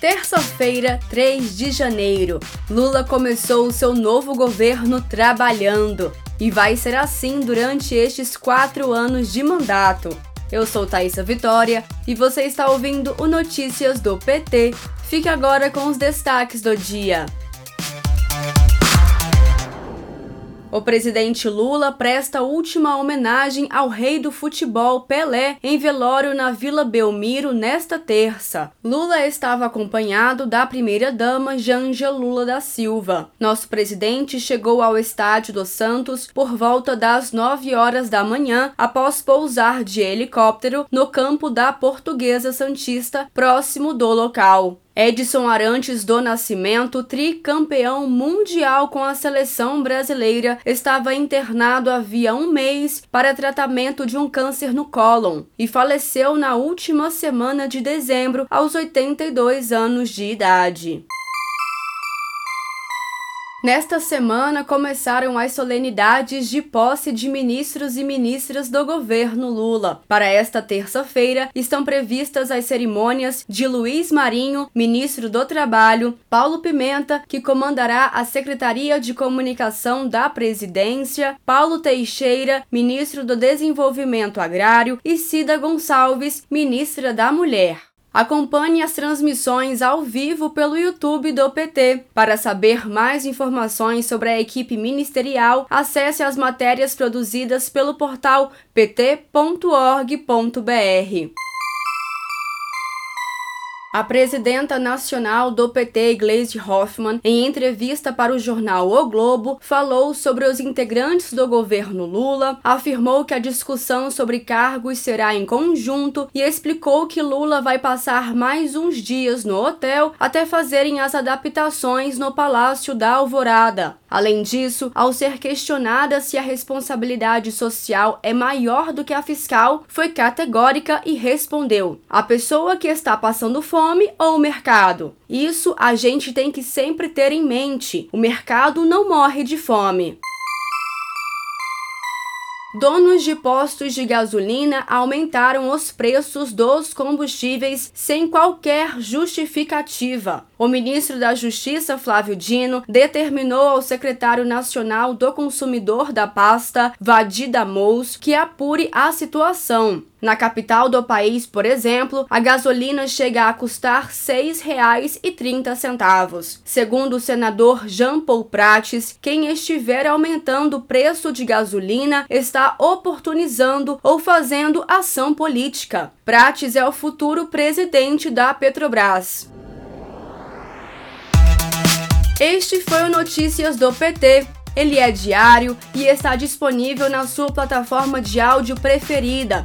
Terça-feira, 3 de janeiro, Lula começou o seu novo governo trabalhando e vai ser assim durante estes quatro anos de mandato. Eu sou Thaisa Vitória e você está ouvindo o Notícias do PT. Fique agora com os destaques do dia. O presidente Lula presta última homenagem ao rei do futebol Pelé em velório na Vila Belmiro nesta terça. Lula estava acompanhado da primeira-dama Janja Lula da Silva. Nosso presidente chegou ao estádio dos Santos por volta das 9 horas da manhã após pousar de helicóptero no campo da Portuguesa Santista, próximo do local. Edson Arantes do Nascimento, tricampeão mundial com a seleção brasileira, estava internado havia um mês para tratamento de um câncer no cólon e faleceu na última semana de dezembro, aos 82 anos de idade. Nesta semana começaram as solenidades de posse de ministros e ministras do governo Lula. Para esta terça-feira estão previstas as cerimônias de Luiz Marinho, ministro do Trabalho, Paulo Pimenta, que comandará a Secretaria de Comunicação da Presidência, Paulo Teixeira, ministro do Desenvolvimento Agrário e Cida Gonçalves, ministra da Mulher. Acompanhe as transmissões ao vivo pelo YouTube do PT. Para saber mais informações sobre a equipe ministerial, acesse as matérias produzidas pelo portal pt.org.br. A presidenta nacional do PT, Gleisi Hoffmann, em entrevista para o jornal O Globo, falou sobre os integrantes do governo Lula, afirmou que a discussão sobre cargos será em conjunto e explicou que Lula vai passar mais uns dias no hotel até fazerem as adaptações no Palácio da Alvorada. Além disso, ao ser questionada se a responsabilidade social é maior do que a fiscal, foi categórica e respondeu: a pessoa que está passando fome fome ou o mercado? Isso a gente tem que sempre ter em mente. O mercado não morre de fome. Donos de postos de gasolina aumentaram os preços dos combustíveis sem qualquer justificativa. O ministro da Justiça, Flávio Dino, determinou ao secretário nacional do consumidor da pasta, Vadida Mous, que apure a situação. Na capital do país, por exemplo, a gasolina chega a custar R$ 6,30. Segundo o senador Jean Paul Prates, quem estiver aumentando o preço de gasolina está oportunizando ou fazendo ação política. Prates é o futuro presidente da Petrobras. Este foi o Notícias do PT. Ele é diário e está disponível na sua plataforma de áudio preferida.